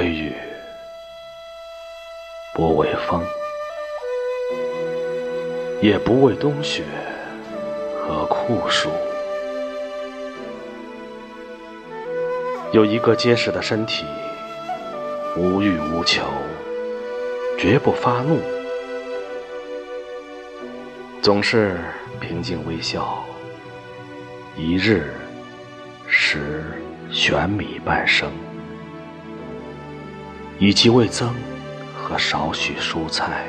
为雨，不为风，也不为冬雪和酷暑。有一个结实的身体，无欲无求，绝不发怒，总是平静微笑。一日食玄米半生。以及味增和少许蔬菜。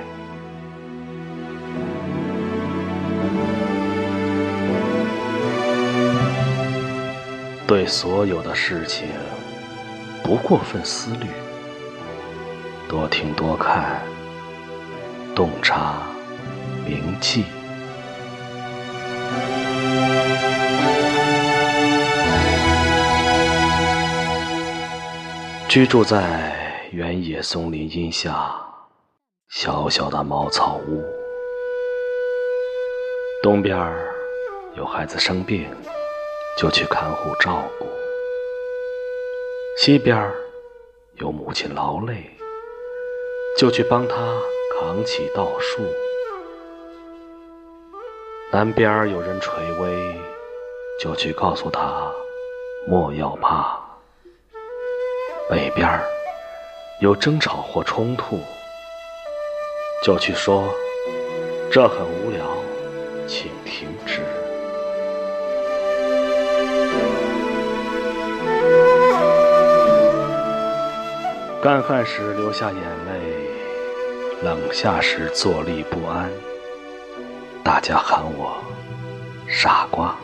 对所有的事情不过分思虑，多听多看，洞察铭记。居住在原野松林荫下小小的茅草屋，东边有孩子生病，就去看护照顾；西边有母亲劳累，就去帮她扛起稻束；南边有人垂危，就去告诉他莫要怕。北边有争吵或冲突，就去说这很无聊，请停止。干饭时流下眼泪，冷下时坐立不安。大家喊我傻瓜。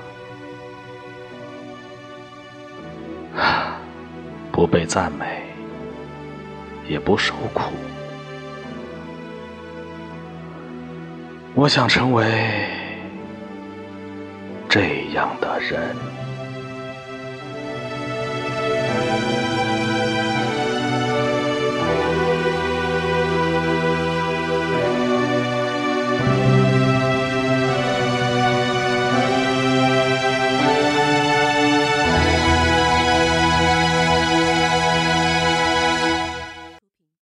不被赞美，也不受苦。我想成为这样的人。